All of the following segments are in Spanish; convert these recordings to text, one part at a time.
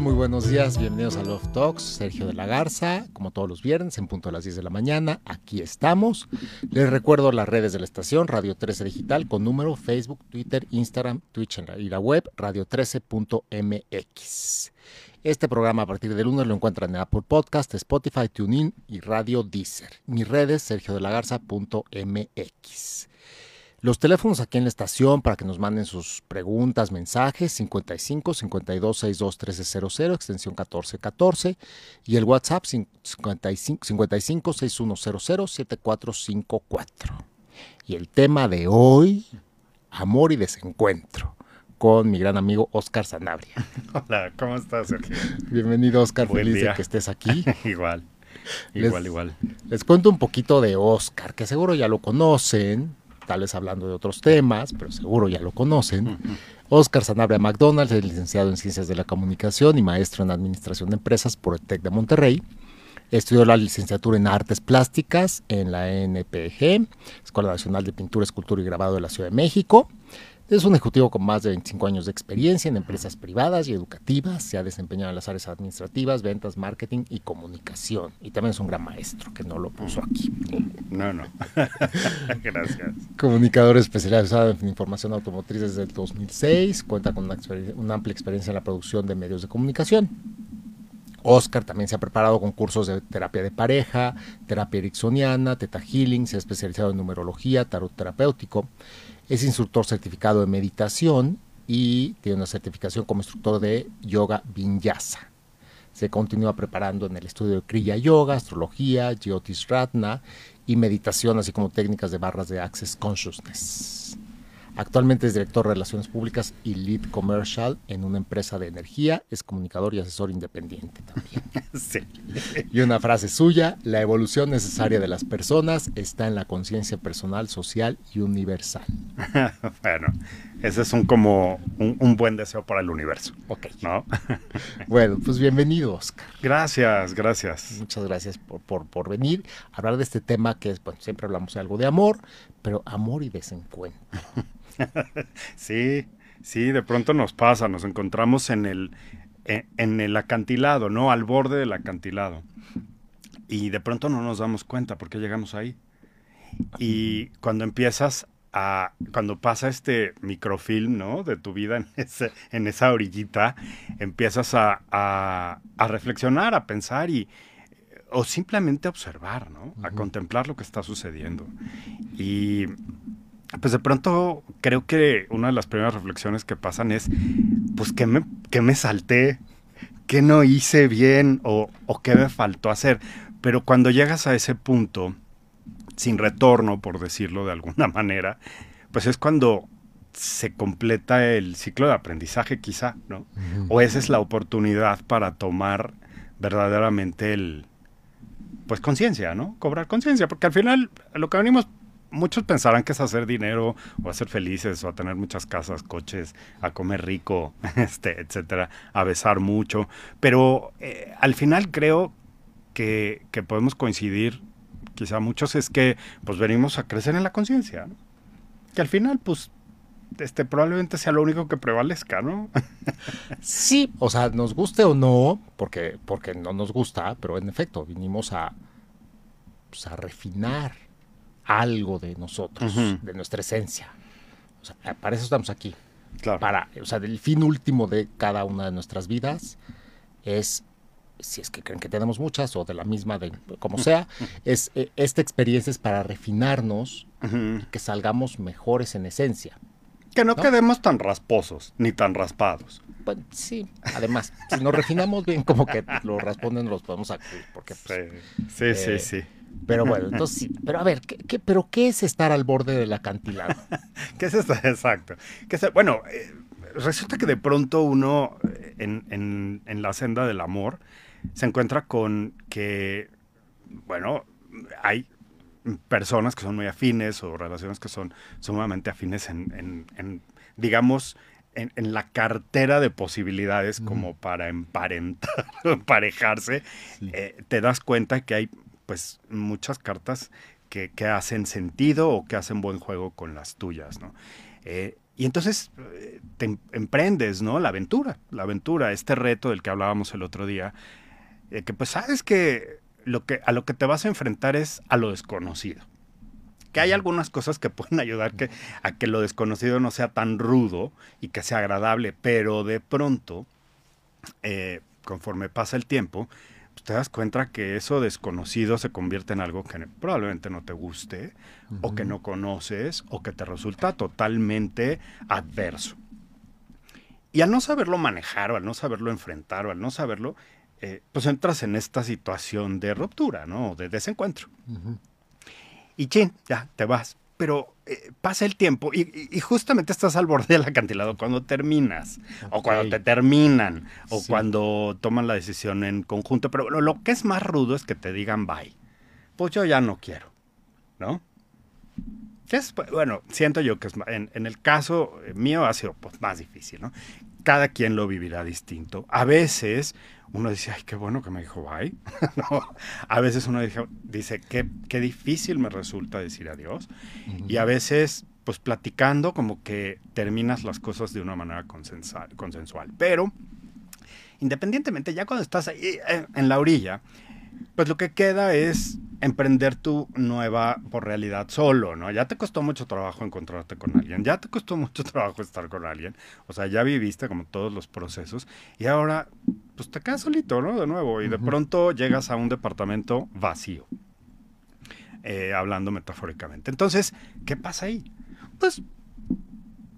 Muy buenos días, bienvenidos a Love Talks. Sergio de la Garza, como todos los viernes, en punto a las 10 de la mañana. Aquí estamos. Les recuerdo las redes de la estación, Radio 13 Digital, con número Facebook, Twitter, Instagram, Twitch y la web, radio13.mx. Este programa a partir del lunes lo encuentran en Apple Podcast, Spotify, TuneIn y Radio Deezer. Mis redes, sergiodelagarza.mx. Los teléfonos aquí en la estación para que nos manden sus preguntas, mensajes, 55 52 62 1300, extensión 1414, y el WhatsApp 55, 55 6100 7454. Y el tema de hoy, amor y desencuentro, con mi gran amigo Oscar Sanabria. Hola, ¿cómo estás, Sergio? Bienvenido, Oscar, feliz de que estés aquí. igual, igual, igual. Les cuento un poquito de Oscar, que seguro ya lo conocen, tal vez hablando de otros temas, pero seguro ya lo conocen. Oscar Sanabria McDonald es licenciado en Ciencias de la Comunicación y maestro en Administración de Empresas por el TEC de Monterrey. Estudió la licenciatura en Artes Plásticas en la NPG, Escuela Nacional de Pintura, Escultura y Grabado de la Ciudad de México. Es un ejecutivo con más de 25 años de experiencia en empresas privadas y educativas. Se ha desempeñado en las áreas administrativas, ventas, marketing y comunicación. Y también es un gran maestro, que no lo puso aquí. No, no. Gracias. Comunicador especializado en información automotriz desde el 2006. Cuenta con una, una amplia experiencia en la producción de medios de comunicación. Oscar también se ha preparado con cursos de terapia de pareja, terapia ericksoniana, teta healing, se ha especializado en numerología, tarot terapéutico. Es instructor certificado de meditación y tiene una certificación como instructor de yoga vinyasa. Se continúa preparando en el estudio de Kriya Yoga, astrología, Jyotish Ratna y meditación, así como técnicas de barras de Access Consciousness. Actualmente es director de Relaciones Públicas y Lead Commercial en una empresa de energía. Es comunicador y asesor independiente también. Sí. Y una frase suya, la evolución necesaria de las personas está en la conciencia personal, social y universal. bueno, ese es un como un, buen deseo para el universo. Ok. ¿No? bueno, pues bienvenido, Oscar. Gracias, gracias. Muchas gracias por, por, por venir a hablar de este tema que es, bueno, siempre hablamos de algo de amor, pero amor y desencuentro. sí, sí, de pronto nos pasa, nos encontramos en el, en, el acantilado, ¿no? Al borde del acantilado. Y de pronto no nos damos cuenta porque llegamos ahí. Y cuando empiezas a, cuando pasa este microfilm, ¿no? De tu vida en, ese, en esa orillita, empiezas a, a, reflexionar, a pensar y, o simplemente a observar, ¿no? A contemplar lo que está sucediendo. Y pues de pronto creo que una de las primeras reflexiones que pasan es, pues, ¿qué me, qué me salté? ¿Qué no hice bien o, o qué me faltó hacer? Pero cuando llegas a ese punto, sin retorno, por decirlo de alguna manera, pues es cuando se completa el ciclo de aprendizaje quizá, ¿no? O esa es la oportunidad para tomar verdaderamente el, pues conciencia, ¿no? Cobrar conciencia, porque al final lo que venimos muchos pensarán que es hacer dinero o hacer felices o a tener muchas casas, coches, a comer rico, este, etcétera, a besar mucho. Pero eh, al final creo que, podemos coincidir, quizá muchos, es que pues venimos a crecer en la conciencia. Que al final, pues, este probablemente sea lo único que prevalezca, ¿no? sí, o sea, nos guste o no, porque, porque no nos gusta, pero en efecto, vinimos a, pues, a refinar algo de nosotros, de nuestra esencia. O sea, para eso estamos aquí. Claro. Para, o sea, el fin último de cada una de nuestras vidas es, si es que creen que tenemos muchas o de la misma, de como sea, es eh, esta experiencia es para refinarnos y que salgamos mejores en esencia. Que no, quedemos tan rasposos ni tan raspados. Bueno, sí, además, si nos refinamos bien, como que los raspones los podemos acudir, porque pues, sí, sí, sí, eh, Pero bueno, entonces sí. Pero a ver, ¿qué, pero ¿qué es estar al borde del acantilado? ¿Qué es estar? Exacto. ¿Qué es, bueno, eh, resulta que de pronto uno eh, en, en, la senda del amor se encuentra con que, bueno, hay personas que son muy afines o relaciones que son sumamente afines en, en digamos, en, la cartera de posibilidades como para emparentar, emparejarse, eh, te das cuenta que hay pues muchas cartas que, hacen sentido o que hacen buen juego con las tuyas, ¿no? Eh, y entonces eh, te em, emprendes, ¿no? La aventura, la aventura, este reto del que hablábamos el otro día, eh, que pues sabes que, lo que a lo que te vas a enfrentar es a lo desconocido. Que hay algunas cosas que pueden ayudar que, a que lo desconocido no sea tan rudo y que sea agradable, pero de pronto, eh, conforme pasa el tiempo, pues te das cuenta que eso desconocido se convierte en algo que probablemente no te guste, o que no conoces, o que te resulta totalmente adverso. Y al no saberlo manejar, o al no saberlo enfrentar, o al no saberlo, eh, pues entras en esta situación de ruptura, ¿no? De desencuentro. Y chin, ya, te vas pero eh, pasa el tiempo y, justamente estás al borde del acantilado cuando terminas, o cuando te terminan, o cuando toman la decisión en conjunto. Pero lo, que es más rudo es que te digan bye. Pues yo ya no quiero, ¿no? es, bueno, siento yo que es, en, en, el caso mío ha sido pues, más difícil, ¿no? Cada quien lo vivirá distinto. A veces uno dice, ay, qué bueno que me dijo bye. a veces uno dice, qué, qué difícil me resulta decir adiós. Y a veces, pues platicando, como que terminas las cosas de una manera consensual. consensual. Pero, independientemente, ya cuando estás ahí eh, en la orilla, pues lo que queda es emprender tu nueva por realidad solo, ¿no? Ya te costó mucho trabajo encontrarte con alguien, ya te costó mucho trabajo estar con alguien, o sea, ya viviste como todos los procesos y ahora pues te quedas solito, ¿no? De nuevo, y de pronto llegas a un departamento vacío, eh, hablando metafóricamente. Entonces, ¿qué pasa ahí? Pues,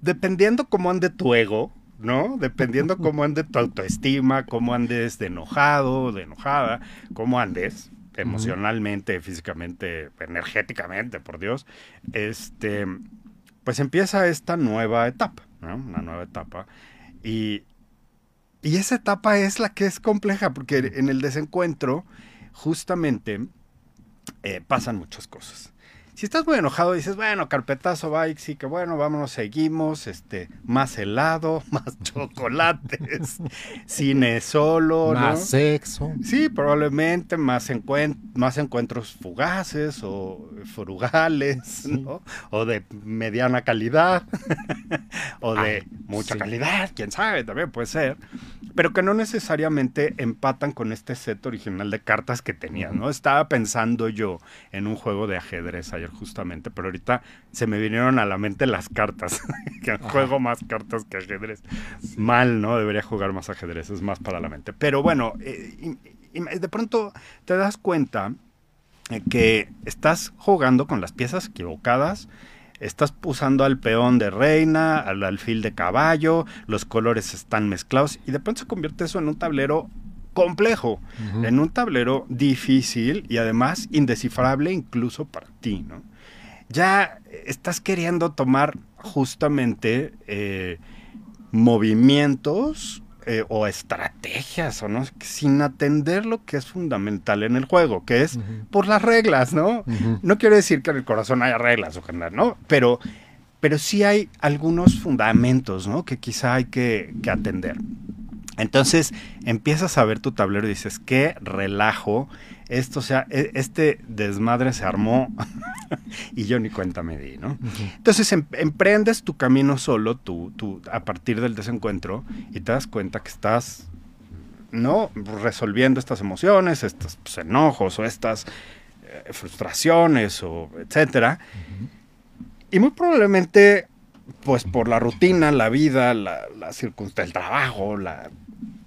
dependiendo cómo ande tu ego, ¿no? Dependiendo cómo ande tu autoestima, cómo andes de enojado, de enojada, cómo andes emocionalmente, físicamente, energéticamente, por Dios, este, pues empieza esta nueva etapa, ¿no? Una nueva etapa. Y, y esa etapa es la que es compleja, porque en el desencuentro, justamente, eh, pasan muchas cosas si estás muy enojado, dices, bueno, carpetazo, bike, sí, que bueno, vámonos, seguimos, este, más helado, más chocolates, cine solo, Más sexo. Sí, probablemente más, más encuentros fugaces o frugales, ¿no? O de mediana calidad, o de mucha calidad, quién sabe, también puede ser pero que no necesariamente empatan con este set original de cartas que tenía, ¿no? Estaba pensando yo en un juego de ajedrez ayer justamente, pero ahorita se me vinieron a la mente las cartas, que juego más cartas que ajedrez. Mal, ¿no? Debería jugar más ajedrez, es más para la mente. Pero bueno, eh, de pronto te das cuenta que estás jugando con las piezas equivocadas, estás usando al peón de reina, al alfil de caballo, los colores están mezclados y de pronto se convierte eso en un tablero complejo, en un tablero difícil y además indescifrable incluso para ti, ¿no? Ya estás queriendo tomar justamente eh, movimientos eh, o estrategias o no, sin atender lo que es fundamental en el juego, que es por las reglas, ¿no? No quiero decir que en el corazón haya reglas o general, ¿no? Pero, pero sí hay algunos fundamentos, ¿no? Que quizá hay que, que atender. Entonces empiezas a ver tu tablero y dices, qué relajo esto, o sea, e, este desmadre se armó y yo ni cuenta me di, ¿no? Entonces em, emprendes tu camino solo, tú, tú, a partir del desencuentro, y te das cuenta que estás, ¿no? Resolviendo estas emociones, estos pues, enojos o estas eh, frustraciones o etcétera. Y muy probablemente, pues por la rutina, la vida, la, la circunstancia, el trabajo, la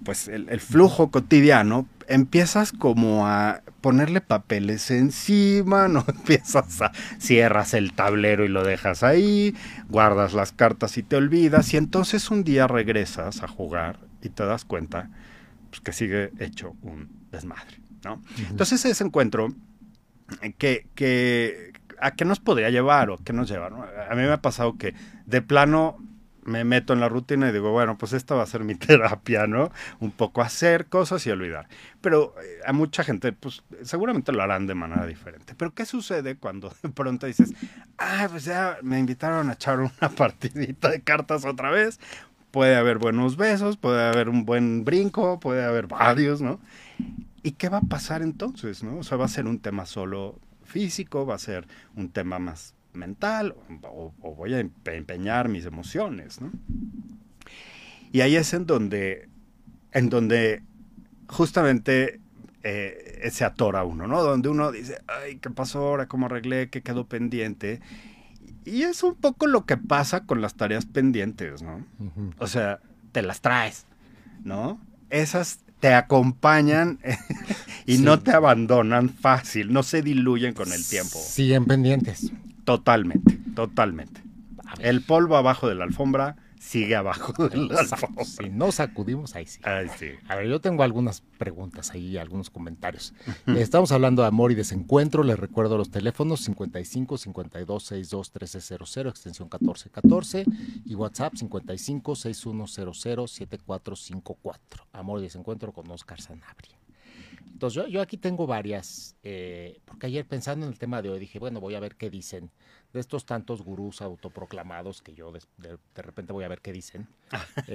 pues el, flujo cotidiano, empiezas como a ponerle papeles encima, no empiezas a cierras el tablero y lo dejas ahí, guardas las cartas y te olvidas y entonces un día regresas a jugar y te das cuenta pues, que sigue hecho un desmadre, ¿no? Entonces ese encuentro que, que a qué nos podría llevar o qué nos lleva, A mí me ha pasado que de plano me meto en la rutina y digo, bueno, pues esta va a ser mi terapia, ¿no? Un poco hacer cosas y olvidar. Pero eh, a mucha gente, pues seguramente lo harán de manera diferente. Pero ¿qué sucede cuando de pronto dices, ah, pues ya me invitaron a echar una partidita de cartas otra vez? Puede haber buenos besos, puede haber un buen brinco, puede haber varios, ¿no? ¿Y qué va a pasar entonces, no? O sea, va a ser un tema solo físico, va a ser un tema más mental o, voy a empeñar mis emociones, ¿no? Y ahí es en donde, en donde justamente eh, se atora uno, ¿no? Donde uno dice, ay, ¿qué pasó ahora? ¿Cómo arreglé? ¿Qué quedó pendiente? Y es un poco lo que pasa con las tareas pendientes, ¿no? O sea, te las traes, ¿no? Esas te acompañan y no te abandonan fácil, no se diluyen con el tiempo. Siguen pendientes. Totalmente, totalmente. El polvo abajo de la alfombra sigue abajo de la alfombra. Si no sacudimos, ahí sí. Ahí sí. A ver, yo tengo algunas preguntas ahí, algunos comentarios. Estamos hablando de amor y desencuentro. Les recuerdo los teléfonos 55 52 62 1300, extensión 1414 y WhatsApp 55 6100 7454. Amor y desencuentro con Oscar Sanabria. Entonces, yo, aquí tengo varias, eh, porque ayer pensando en el tema de hoy dije, bueno, voy a ver qué dicen de estos tantos gurús autoproclamados que yo de, repente voy a ver qué dicen.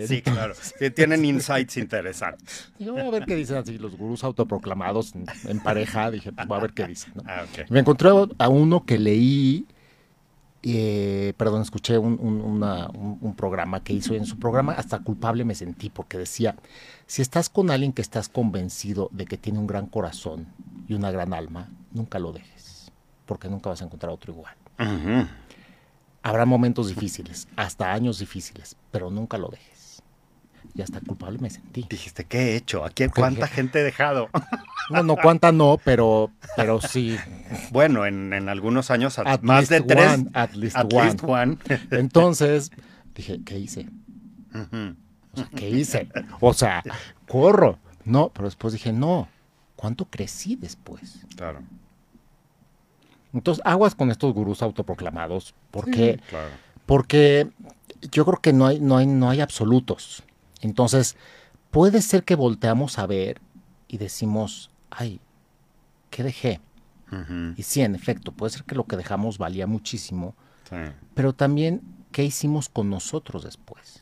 sí, claro, que tienen insights interesantes. Yo voy a ver qué dicen así los gurús autoproclamados en, pareja, dije, pues voy a ver qué dicen. Ah, Me encontré a uno que leí eh, perdón, escuché un, programa que hizo y en su programa hasta culpable me sentí porque decía, si estás con alguien que estás convencido de que tiene un gran corazón y una gran alma, nunca lo dejes, porque nunca vas a encontrar otro igual. Habrá momentos difíciles, hasta años difíciles, pero nunca lo dejes y hasta culpable me sentí. Dijiste, ¿qué he hecho? ¿A quién, cuánta gente he dejado? No, no, cuánta no, pero, pero sí. Bueno, en, algunos años, más de tres. at least, one. Entonces, dije, ¿qué hice? o sea, ¿qué hice? O sea, corro. No, pero después dije, no, ¿cuánto crecí después? Claro. Entonces, aguas con estos gurús autoproclamados. ¿Por qué? Claro. Porque yo creo que no hay, no hay, no hay absolutos. Entonces, puede ser que volteamos a ver y decimos, ay, ¿qué dejé? Y sí, en efecto, puede ser que lo que dejamos valía muchísimo, pero también, ¿qué hicimos con nosotros después?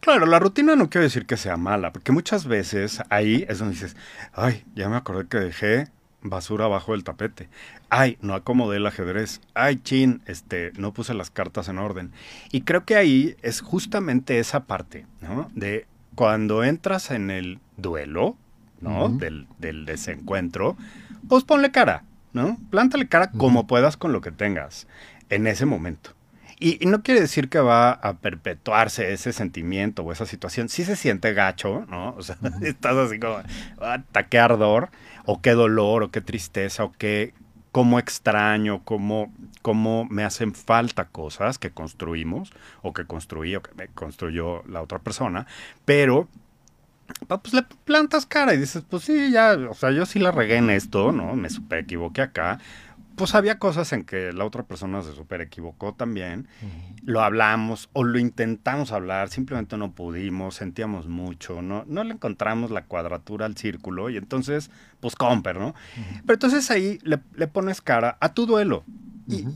Claro. la rutina no quiere decir que sea mala, porque muchas veces ahí es donde dices, ay, ya me acordé que dejé basura abajo del tapete. Ay, no acomodé el ajedrez. Ay, chin, este, no puse las cartas en orden. Y creo que ahí es justamente esa parte, ¿no? De cuando entras en el duelo, ¿no? del, del, desencuentro, pues ponle cara, ¿no? Plántale cara como puedas con lo que tengas en ese momento. Y, no quiere decir que va a perpetuarse ese sentimiento o esa situación. Sí se siente gacho, ¿no? O sea, estás así como, ah, ardor o qué dolor, o qué tristeza, o qué, cómo extraño, cómo, cómo me hacen falta cosas que construimos, o que construí, o que me construyó la otra persona, pero pues le plantas cara y dices, pues sí, ya, o sea, yo sí la regué en esto, ¿no? Me super equivoqué acá, pues había cosas en que la otra persona se super equivocó también. Lo hablamos o lo intentamos hablar, simplemente no pudimos, sentíamos mucho, no, no le encontramos la cuadratura al círculo y entonces, pues comper, ¿no? Pero entonces ahí le, pones cara a tu duelo. y,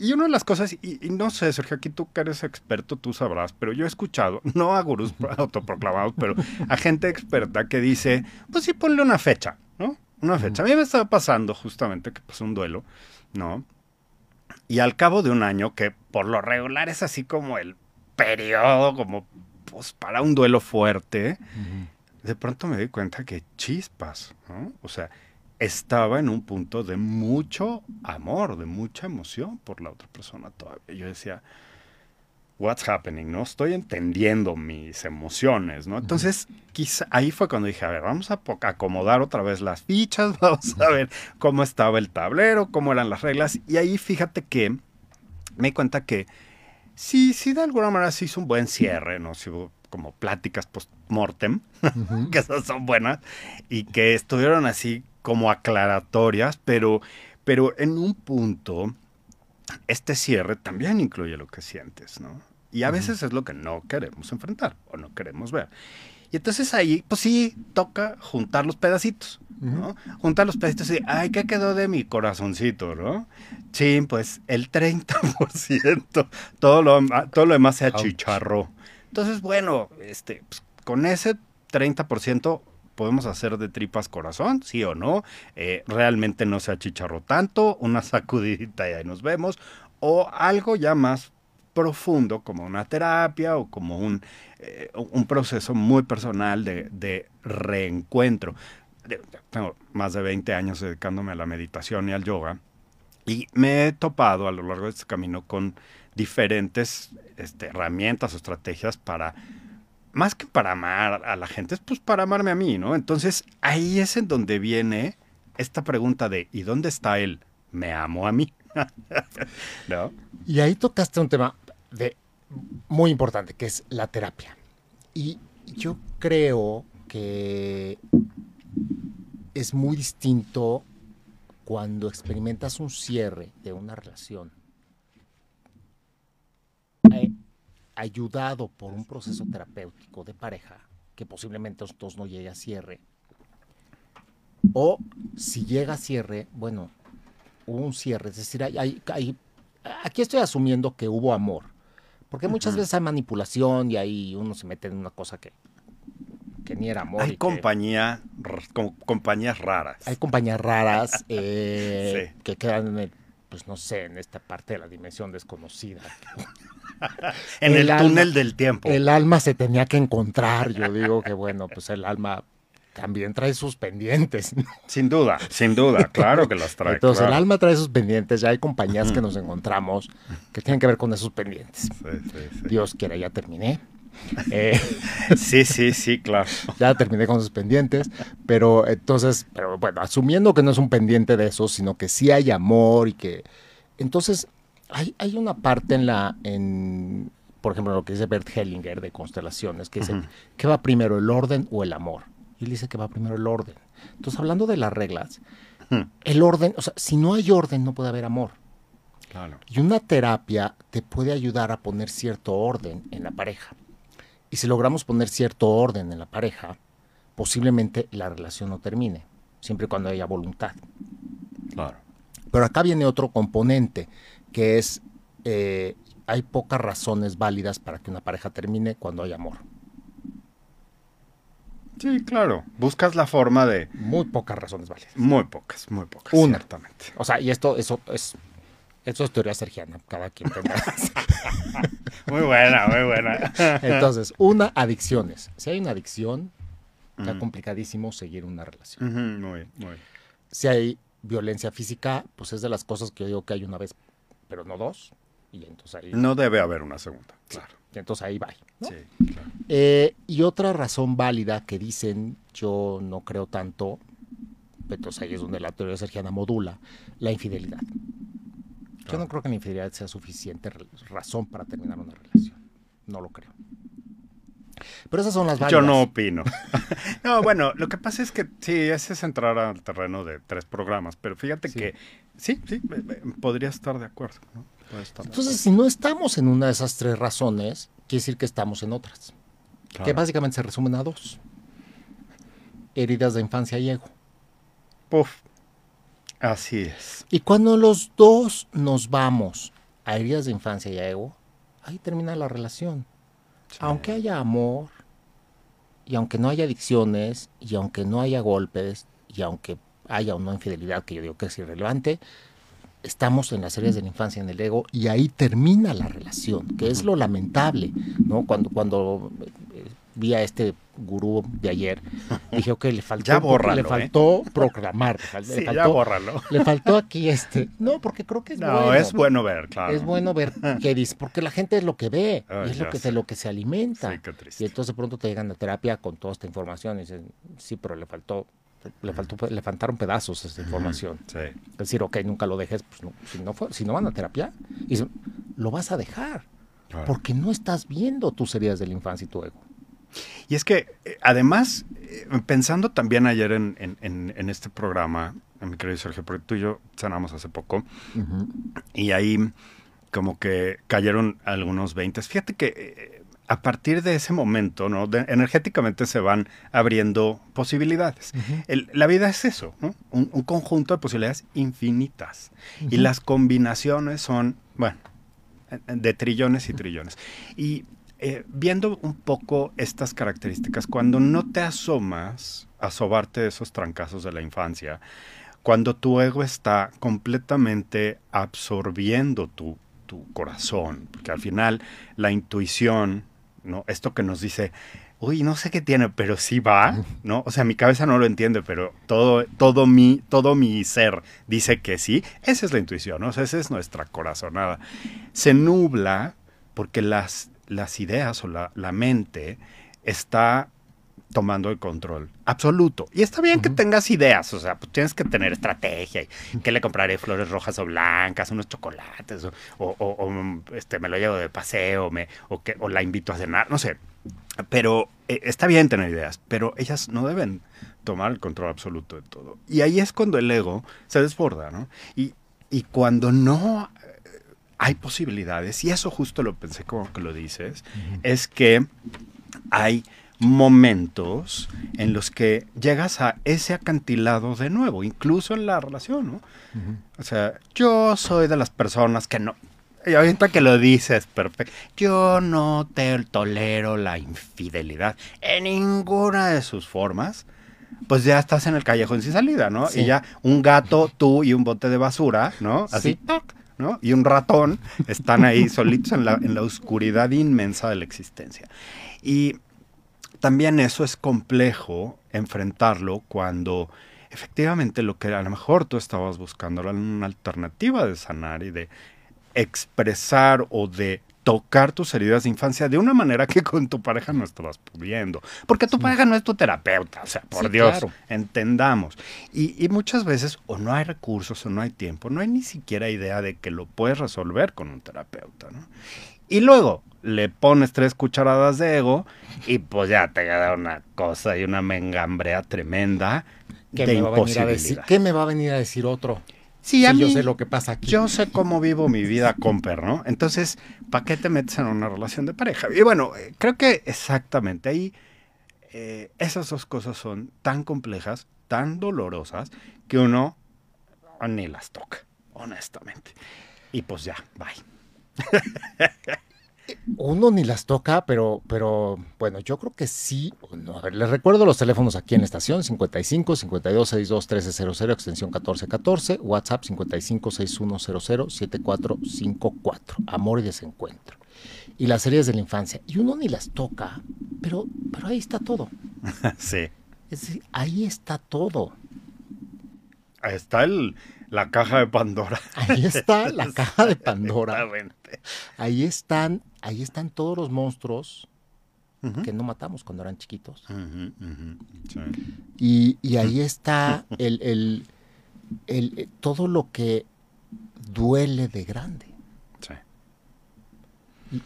y, una de las cosas, y, no sé, Sergio, aquí tú que eres experto, tú sabrás, pero yo he escuchado, no a gurús autoproclamados, pero a gente experta que dice, pues sí, ponle una fecha, ¿no? Una fecha. A mí me estaba pasando justamente que pasó un duelo, ¿no? Y al cabo de un año, que por lo regular es así como el periodo, como pues para un duelo fuerte, de pronto me di cuenta que chispas, ¿no? O sea, estaba en un punto de mucho amor, de mucha emoción por la otra persona todavía. Yo decía, what's happening, ¿no? Estoy entendiendo mis emociones, ¿no? Entonces, quizá ahí fue cuando dije, a ver, vamos a acomodar otra vez las fichas, vamos a ver cómo estaba el tablero, cómo eran las reglas. Y ahí fíjate que me di cuenta que sí, sí, de alguna manera se hizo un buen cierre, ¿no? Si hubo como pláticas post-mortem, que esas son buenas, y que estuvieron así como aclaratorias, pero, pero en un punto este cierre también incluye lo que sientes, ¿no? Y a veces es lo que no queremos enfrentar o no queremos ver. Y entonces ahí, pues sí, toca juntar los pedacitos, ¿no? Juntar los pedacitos y, ay, ¿qué quedó de mi corazoncito, no? Sí, pues el 30%, todo lo, todo lo demás se achicharró. Entonces, bueno, este, pues, con ese 30%, podemos hacer de tripas corazón, sí o no, eh, realmente no se achicharró tanto, una sacudidita y ahí nos vemos, o algo ya más profundo como una terapia o como un, eh, un proceso muy personal de, de reencuentro. Tengo más de 20 años dedicándome a la meditación y al yoga y me he topado a lo largo de este camino con diferentes este, herramientas o estrategias para, más que para amar a la gente, es pues para amarme a mí, ¿no? Entonces ahí es en donde viene esta pregunta de ¿y dónde está él? ¿Me amo a mí? ¿No? Y ahí tocaste un tema de, muy importante, que es la terapia. Y yo creo que es muy distinto cuando experimentas un cierre de una relación eh, ayudado por un proceso terapéutico de pareja, que posiblemente dos no llegue a cierre, o si llega a cierre, bueno, hubo un cierre, es decir, hay, aquí estoy asumiendo que hubo amor, porque muchas veces hay manipulación y ahí uno se mete en una cosa que, que ni era amor. Hay compañía, compañías raras. Hay compañías raras eh, que quedan en el, pues no sé, en esta parte de la dimensión desconocida. en el, túnel del tiempo. El alma se tenía que encontrar. Yo digo que bueno, pues el alma también trae sus pendientes. Sin duda, sin duda, claro que las trae. Entonces el alma trae sus pendientes, ya hay compañías que nos encontramos que tienen que ver con esos pendientes. Dios quiera, ya terminé. Eh, sí, sí, sí, claro. Ya terminé con sus pendientes, pero entonces, pero bueno, asumiendo que no es un pendiente de eso, sino que sí hay amor y que... Entonces, hay, hay una parte en la... En, por ejemplo, lo que dice Bert Hellinger de constelaciones, que dice, ¿qué va primero, el orden o el amor? Y él dice que va primero el orden. Entonces, hablando de las reglas, el orden, o sea, si no hay orden, no puede haber amor. Claro. Y una terapia te puede ayudar a poner cierto orden en la pareja. Y si logramos poner cierto orden en la pareja, posiblemente la relación no termine, siempre y cuando haya voluntad. Claro. Pero acá viene otro componente, que es, eh, hay pocas razones válidas para que una pareja termine cuando hay amor. Sí, claro. Buscas la forma de... Muy pocas razones válidas. Muy pocas, muy pocas. Una. Ciertamente. O sea, y esto eso es eso es teoría sergiana, cada quien tenga. muy buena, muy buena. Entonces, una, adicciones. Si hay una adicción, está complicadísimo seguir una relación. muy bien, muy bien. Si hay violencia física, pues es de las cosas que yo digo que hay una vez, pero no dos. Y entonces ahí... No debe haber una segunda, claro. Y entonces ahí va. Sí, claro. Eh, y otra razón válida que dicen, yo no creo tanto, entonces ahí es donde la teoría sergiana modula, la infidelidad. Yo no creo que la infidelidad sea suficiente razón para terminar una relación. No lo creo. Pero esas son las válidas. Yo no opino. no, bueno, lo que pasa es que sí, ese es entrar al terreno de tres programas, pero fíjate que sí, sí, podría estar de acuerdo. Entonces, si no estamos en una de esas tres razones, quiere decir que estamos en otras. Que básicamente se resumen a dos. Heridas de infancia y ego. Puf. Así es. Y cuando los dos nos vamos a heridas de infancia y a ego, ahí termina la relación. Aunque haya amor, y aunque no haya adicciones, y aunque no haya golpes, y aunque haya una infidelidad, que yo digo que es irrelevante, estamos en las heridas de la infancia en el ego y ahí termina la relación, que es lo lamentable, ¿no? Cuando, cuando eh, vi a este gurú de ayer, dije, ok, le faltó, le ¿eh? faltó proclamar. Le, sí, faltó, ya bórralo. Le faltó aquí este. No, porque creo que es bueno. No, es bueno ver, claro. Es bueno ver qué dice, porque la gente es lo que ve, y es lo que, de lo que se alimenta. Sí, qué triste. Y entonces de pronto te llegan a terapia con toda esta información y dicen, sí, pero le faltó le faltó le faltaron pedazos esta información. Sí. Es decir, ok, nunca lo dejes, pues no, si no si no van a terapia, y lo vas a dejar. Porque no estás viendo tus heridas de la infancia y tu ego. Y es que, eh, además, eh, pensando también ayer en, en, este programa, mi querido Sergio, porque tú y yo cenamos hace poco, y ahí como que cayeron algunos 20. Fíjate que eh, a partir de ese momento, ¿no? energéticamente se van abriendo posibilidades. la vida es eso, ¿no? un, conjunto de posibilidades infinitas. Y las combinaciones son, bueno, de trillones y trillones. Y eh, viendo un poco estas características, cuando no te asomas a sobarte de esos trancazos de la infancia, cuando tu ego está completamente absorbiendo tu, tu corazón, porque al final la intuición, ¿no? Esto que nos dice, uy, no sé qué tiene, pero sí va, ¿no? O sea, mi cabeza no lo entiende, pero todo, todo, mi, todo mi ser dice que sí. Esa es la intuición, ¿no? O sea, esa es nuestra corazonada. Se nubla porque las, las ideas o la, la mente está tomando el control absoluto. Y está bien que tengas ideas, o sea, pues tienes que tener estrategia. Y que le compraré flores rojas o blancas, unos chocolates, o, o, este, me lo llevo de paseo, me, o, que, o la invito a cenar, no sé. Pero eh, está bien tener ideas, pero ellas no deben tomar el control absoluto de todo. Y ahí es cuando el ego se desborda, ¿no? Y, y cuando no hay posibilidades, y eso justo lo pensé como que lo dices, es que hay momentos en los que llegas a ese acantilado de nuevo, incluso en la relación, ¿no? O sea, yo soy de las personas que no, y ahorita que lo dices, perfecto. Yo no te tolero la infidelidad en ninguna de sus formas. Pues ya estás en el callejón sin salida, ¿no? Y ya un gato, tú y un bote de basura, ¿no? Así, ¿no? Y un ratón están ahí solitos en la, en la oscuridad inmensa de la existencia. Y también eso es complejo enfrentarlo cuando efectivamente lo que a lo mejor tú estabas buscando era una alternativa de sanar y de expresar o de tocar tus heridas de infancia de una manera que con tu pareja no estabas pudiendo. Porque tu pareja no es tu terapeuta, o sea, por Dios, entendamos. Y, y, muchas veces o no hay recursos o no hay tiempo, no hay ni siquiera idea de que lo puedes resolver con un terapeuta. ¿no? Y luego le pones tres cucharadas de ego y pues ya te queda una cosa y una mengambrea tremenda ¿Qué me, va a venir a decir, ¿Qué me va a venir a decir otro? Sí, a yo sé lo que pasa aquí. Yo sé cómo vivo mi vida comper, ¿no? Entonces, ¿para qué te metes en una relación de pareja? Y bueno, eh, creo que exactamente ahí eh, esas dos cosas son tan complejas, tan dolorosas, que uno ni las toca, honestamente. Y pues ya, bye. Uno ni las toca, pero, pero bueno, yo creo que sí. No, a ver, les recuerdo los teléfonos aquí en la estación: 55 52 62 1300, extensión 1414, WhatsApp 55 6100 7454. Amor y desencuentro. Y las series de la infancia. Y uno ni las toca, pero, pero ahí está todo. sí. Es decir, ahí está todo. Ahí está el, la caja de Pandora. Ahí está la caja de Pandora. Ahí están, ahí están todos los monstruos que no matamos cuando eran chiquitos. y, ahí está el, el, todo lo que duele de grande.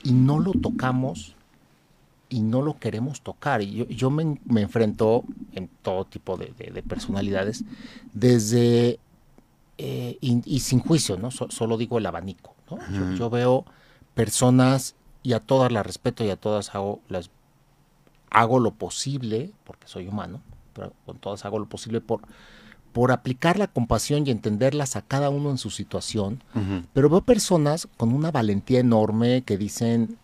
Y, no lo tocamos y no lo queremos tocar. Y yo, me, enfrento en todo tipo de personalidades, desde eh, y, sin juicio, ¿no? solo digo el abanico, ¿no? yo, veo personas y a todas las respeto y a todas hago las hago lo posible, porque soy humano, pero con todas hago lo posible por, por aplicar la compasión y entenderlas a cada uno en su situación, pero veo personas con una valentía enorme que dicen,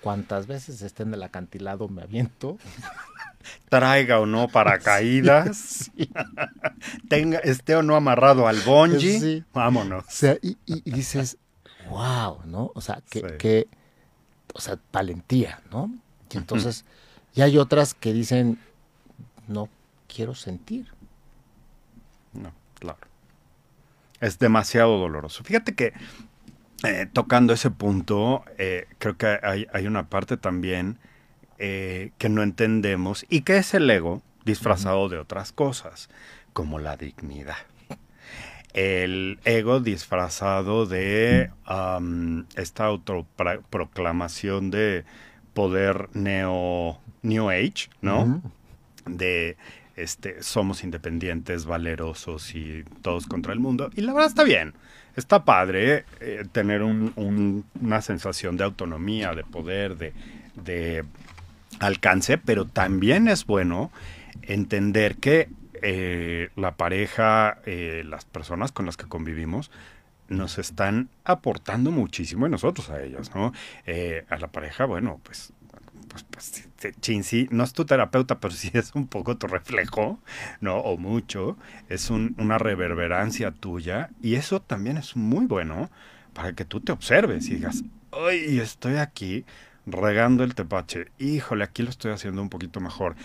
cuántas veces esté en el acantilado me aviento, traiga o no paracaídas, tenga, esté o no amarrado al bungee, vámonos. O sea, y, dices, wow, ¿no? O sea, que, o sea, valentía, ¿no? Y entonces, y hay otras que dicen, no quiero sentir. No, claro. Es demasiado doloroso. Fíjate que eh, tocando ese punto, eh, creo que hay, hay una parte también eh, que no entendemos y que es el ego disfrazado de otras cosas, como la dignidad. El ego disfrazado de esta autoproclamación de poder neo New Age, ¿no? De este, somos independientes, valerosos y todos contra el mundo. Y la verdad está bien. Está padre eh, tener una sensación de autonomía, de poder, de alcance, pero también es bueno entender que eh, la pareja, eh, las personas con las que convivimos, nos están aportando muchísimo y nosotros a ellos, ¿no? Eh, a la pareja, bueno, pues pues, pues sí, no es tu terapeuta, pero sí es un poco tu reflejo, ¿no? O mucho, es una reverberancia tuya y eso también es muy bueno para que tú te observes y digas, ¡ay, estoy aquí regando el tepache! Híjole, aquí lo estoy haciendo un poquito mejor.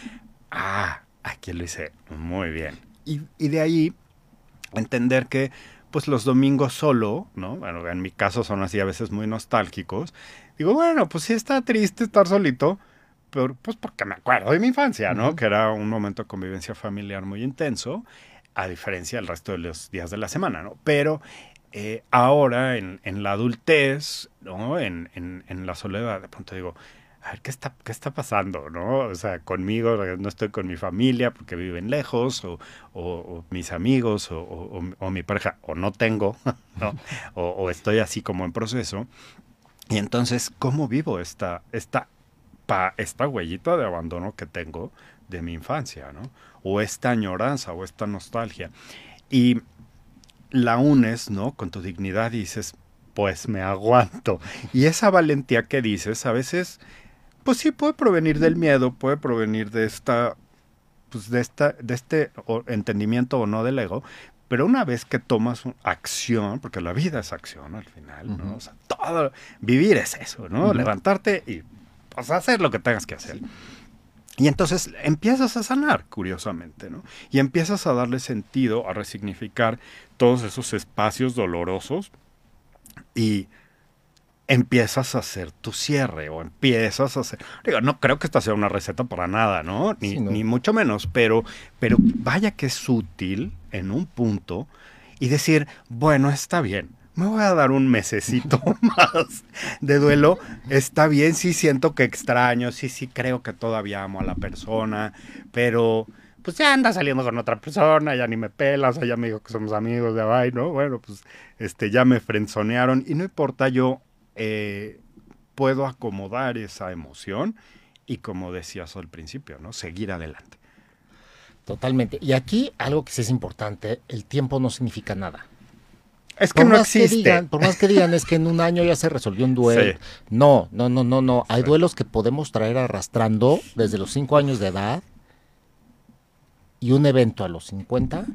Ah, aquí lo hice muy bien. Y, y de ahí entender que pues los domingos solo, ¿no? Bueno, en mi caso son así a veces muy nostálgicos. Digo, bueno, pues sí está triste estar solito, pero pues porque me acuerdo de mi infancia, ¿no? Que era un momento de convivencia familiar muy intenso, a diferencia del resto de los días de la semana, ¿no? Pero eh, ahora en, en, la adultez, ¿no? En, en, en la soledad, de pronto digo, a ver, ¿qué está, ¿qué está pasando? ¿no? O sea, conmigo no estoy con mi familia porque viven lejos, o, o, mis amigos, o, o, mi pareja, o no tengo, ¿no? o, estoy así como en proceso. Y entonces, ¿cómo vivo esta, esta, pa, esta huellita de abandono que tengo de mi infancia, ¿no? O esta añoranza, o esta nostalgia. Y la unes, ¿no? Con tu dignidad y dices, pues me aguanto. Y esa valentía que dices, a veces pues sí puede provenir del miedo, puede provenir de esta, pues de esta, de este entendimiento o no del ego, pero una vez que tomas acción, porque la vida es acción al final, ¿no? O sea, todo, vivir es eso, ¿no? Levantarte y pues, hacer lo que tengas que hacer. Y entonces empiezas a sanar, curiosamente, ¿no? Y empiezas a darle sentido, a resignificar todos esos espacios dolorosos y empiezas a hacer tu cierre o empiezas a hacer... Digo, no creo que esta sea una receta para nada, ¿no? Ni, ni mucho menos, pero, pero vaya que es útil en un punto y decir, bueno, está bien, me voy a dar un mesecito más de duelo. Está bien, sí siento que extraño, sí, sí creo que todavía amo a la persona, pero pues ya anda saliendo con otra persona, ya ni me pelas, ya me dijo que somos amigos de ahí, ¿no? Bueno, pues este, ya me frenzonearon y no importa, yo eh, puedo acomodar esa emoción y como decías al principio, ¿no? Seguir adelante. Totalmente. Y aquí algo que sí es importante, el tiempo no significa nada. Es que no existe. por más que digan, es que en un año ya se resolvió un duelo. No, no, no, no, no. Hay duelos que podemos traer arrastrando desde los 5 años de edad y un evento a los 50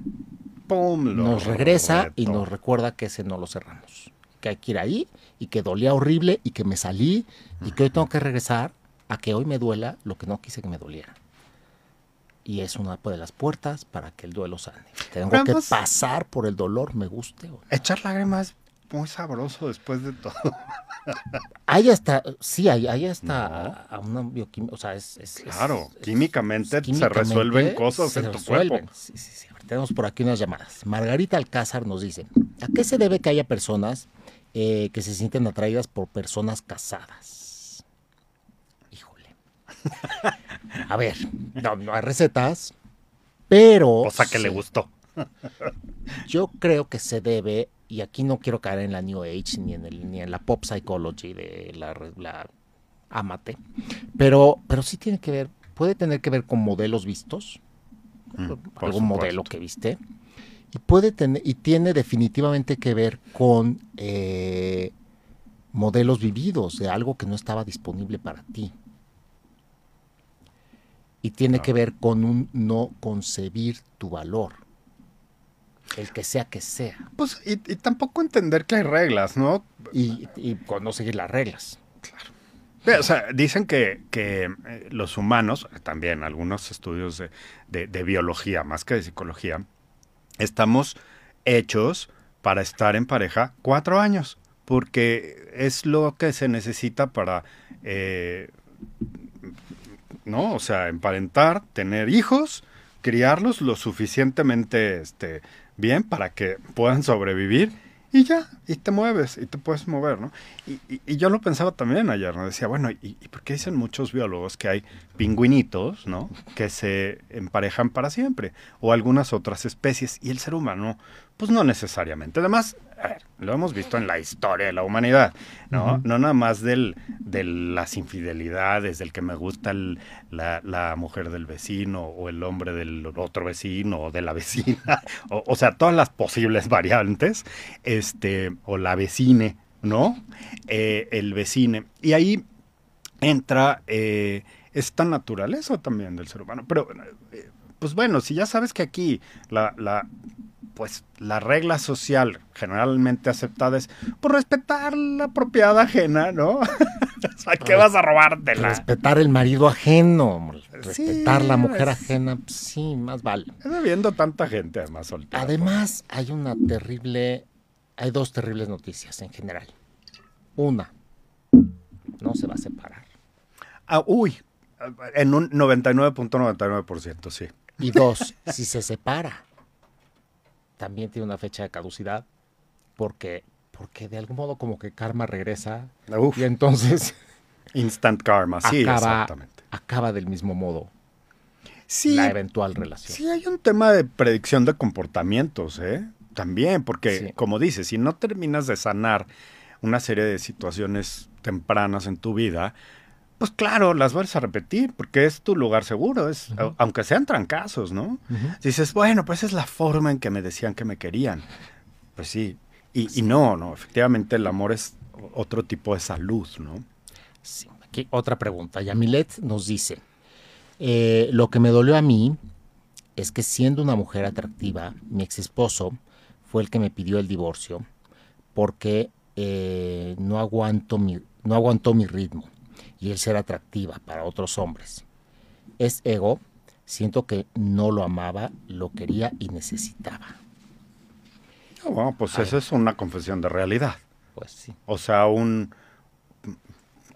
nos regresa y nos recuerda que ese no lo cerramos que hay que ir ahí y que dolía horrible y que me salí y que hoy tengo que regresar a que hoy me duela lo que no quise que me doliera. Y es una de las puertas para que el duelo sane. Tengo que pasar por el dolor, me guste. O no. Echar lágrimas muy sabroso después de todo. Ahí está, sí, ahí, ahí está a una bioquímica, o sea, es... claro, químicamente, se resuelven cosas en tu cuerpo. Sí, sí, sí. tenemos por aquí unas llamadas. Margarita Alcázar nos dice, ¿a qué se debe que haya personas eh, que se sienten atraídas por personas casadas. Híjole. A ver, no, hay recetas, pero... O sea, que le gustó. Yo creo que se debe, y aquí no quiero caer en la New Age ni en, el, ni en la pop psychology de la, la amate, pero, pero sí tiene que ver, puede tener que ver con modelos vistos, mm, algún modelo que viste, y puede tener y tiene definitivamente que ver con eh, modelos vividos de algo que no estaba disponible para ti. Y tiene que ver con un no concebir tu valor el que sea que sea. Pues y, tampoco entender que hay reglas no y, no seguir las reglas. Claro. O sea, dicen que, que eh, los humanos, también algunos estudios de biología más que de psicología, estamos hechos para estar en pareja cuatro años, porque es lo que se necesita para, eh, ¿no? O sea, emparentar, tener hijos, criarlos lo suficientemente este, bien para que puedan sobrevivir y ya, y te mueves, y te puedes mover, ¿no? Y, yo lo pensaba también ayer, ¿no? Decía, bueno, ¿y, ¿y, por qué dicen muchos biólogos que hay pingüinitos, ¿no? Que se emparejan para siempre, o algunas otras especies, y el ser humano, Pues no necesariamente. Además, a ver, lo hemos visto en la historia de la humanidad, ¿no? No nada más del, de las infidelidades, del que me gusta el- la, la mujer del vecino o el hombre del otro vecino o de la vecina, o, o sea, todas las posibles variantes, este, o la vecine, ¿no? Eh, el vecine. Y ahí entra eh, esta naturaleza también del ser humano. Pero, eh, pues bueno, si ya sabes que aquí la, la, pues, la regla social generalmente aceptada es por respetar la propiedad ajena, ¿no? o sea, ¿qué vas a robártela? Respetar el marido ajeno, Sí, respetar la mujer es- ajena, pues sí, más vale. Ando viendo tanta gente además soltera. Además, hay una terrible, hay dos terribles noticias en general. Una, no se va a separar. Ah, uy, en un 99.99%, sí. Y dos, si se separa, también tiene una fecha de caducidad, porque, porque de algún modo como que karma regresa Uf, y entonces instant karma, sí, acaba, exactamente. acaba del mismo modo Sí, la eventual relación. Sí, hay un tema de predicción de comportamientos, ¿eh? También, porque, Sí. como dices, si no terminas de sanar una serie de situaciones tempranas en tu vida, pues claro, las vas a repetir, porque es tu lugar seguro, es, aunque sean trancazos, ¿no? Dices, bueno, pues es la forma en que me decían que me querían. Pues sí. Y, y no, no, efectivamente el amor es otro tipo de salud, ¿no? Sí, aquí otra pregunta. Yamilet nos dice, eh, lo que me dolió a mí es que siendo una mujer atractiva, mi ex esposo fue el que me pidió el divorcio porque eh, no, aguanto mi, no aguantó mi ritmo y el ser atractiva para otros hombres. Es ego, siento que no lo amaba, lo quería y necesitaba. Ah, Bueno, pues A eso es una confesión de realidad. Pues sí. O sea, un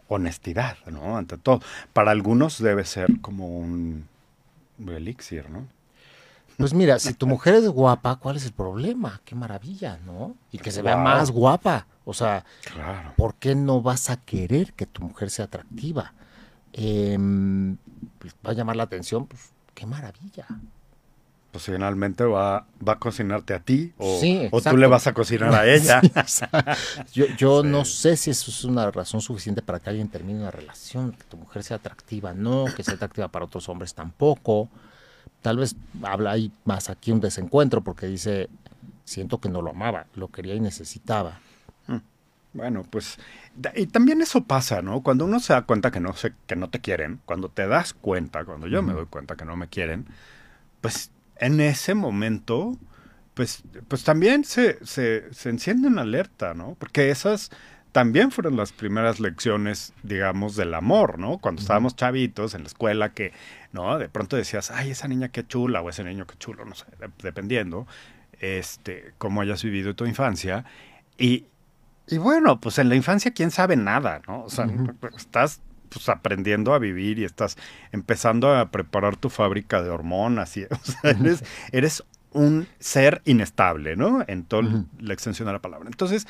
honestidad, ¿no? Ante todo. Para algunos debe ser como un elixir, ¿no? Pues mira, si tu mujer es guapa, ¿cuál es el problema? Qué maravilla, ¿no? Y que se vea más guapa. O sea, Claro. ¿por qué no vas a querer que tu mujer sea atractiva? Em, pues, va a llamar la atención, pues qué maravilla. Pues finalmente va, va a cocinarte a ti o, Sí, o tú le vas a cocinar a ella. Sí, o sea, yo yo Sí. no sé si eso es una razón suficiente para que alguien termine una relación, que tu mujer sea atractiva, no, que sea atractiva para otros hombres tampoco. Tal vez habla hay más aquí un desencuentro porque dice, siento que no lo amaba, lo quería y necesitaba. Bueno, pues y también eso pasa, ¿no? Cuando uno se da cuenta que no se, que no te quieren, cuando te das cuenta, cuando yo me doy cuenta que no me quieren, pues en ese momento, pues, pues también se, se, se enciende una alerta, ¿no? Porque esas también fueron las primeras lecciones, digamos, del amor, ¿no? Cuando estábamos chavitos en la escuela que, ¿no? De pronto decías, ay, esa niña qué chula, o ese niño qué chulo, no sé, de- dependiendo, este, cómo hayas vivido tu infancia. Y, y bueno, pues en la infancia, quién sabe nada, ¿no? O sea, Ujú. estás pues aprendiendo a vivir y estás empezando a preparar tu fábrica de hormonas y, o sea, eres, eres un ser inestable, ¿no? En toda la extensión de la palabra. Entonces,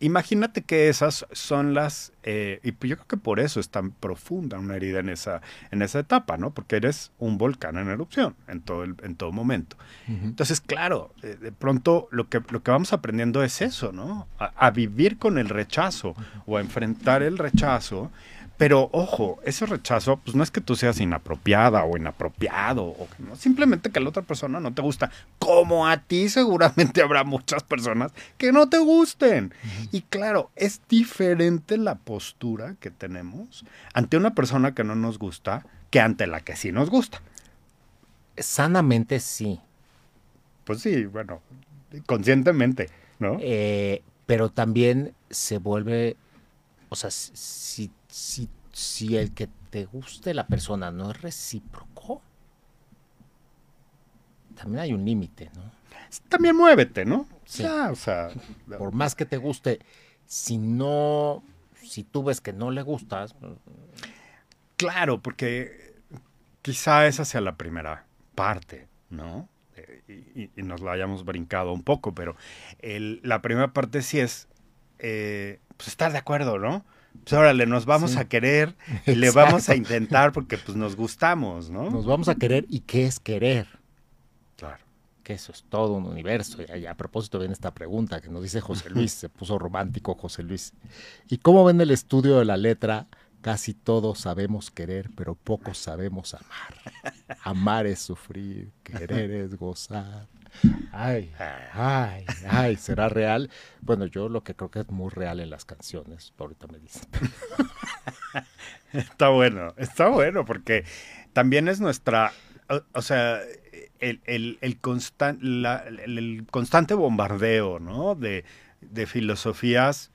imagínate que esas son las, eh, y yo creo que por eso es tan profunda una herida en esa, en esa etapa, ¿no? Porque eres un volcán en erupción en todo, el- en todo momento. Entonces, claro, eh, de pronto lo que, lo que vamos aprendiendo es eso, ¿no? A, a vivir con el rechazo o a enfrentar el rechazo. Pero ojo, ese rechazo, pues no es que tú seas inapropiada o inapropiado, o que no, simplemente que la otra persona no te gusta. Como a ti seguramente habrá muchas personas que no te gusten. Y claro, es diferente la postura que tenemos ante una persona que no nos gusta que ante la que sí nos gusta. Sanamente sí, Pues sí, bueno, conscientemente, ¿no? eh, pero también se vuelve, o sea, si, si, si el que te guste la persona no es recíproco, también hay un límite, ¿no? También muévete, ¿no? Sí. Ya, o sea, Por más que te guste, si no, si tú ves que no le gustas, claro, porque quizá esa sea la primera parte, ¿no? Eh, Y, y- y nos la hayamos brincado un poco, pero el- la primera parte sí es, eh, pues estar de acuerdo, ¿no? Pues órale, nos vamos Sí. a querer y le vamos a intentar porque pues nos gustamos, ¿no? nos vamos a querer y qué es querer. Claro. que eso es todo un universo. Y a, propósito viene esta pregunta que nos dice José Luis, se puso romántico José Luis. ¿Y cómo ven el estudio de la letra? Casi todos sabemos querer, pero pocos sabemos amar. Amar es sufrir, querer es gozar. Ay, ay, ay, ¿será real? Bueno, yo lo que creo que es muy real en las canciones, ahorita me dicen. Está bueno, está bueno, porque también es nuestra, o, sea, el, el, el, el, constante bombardeo, ¿no? De, de filosofías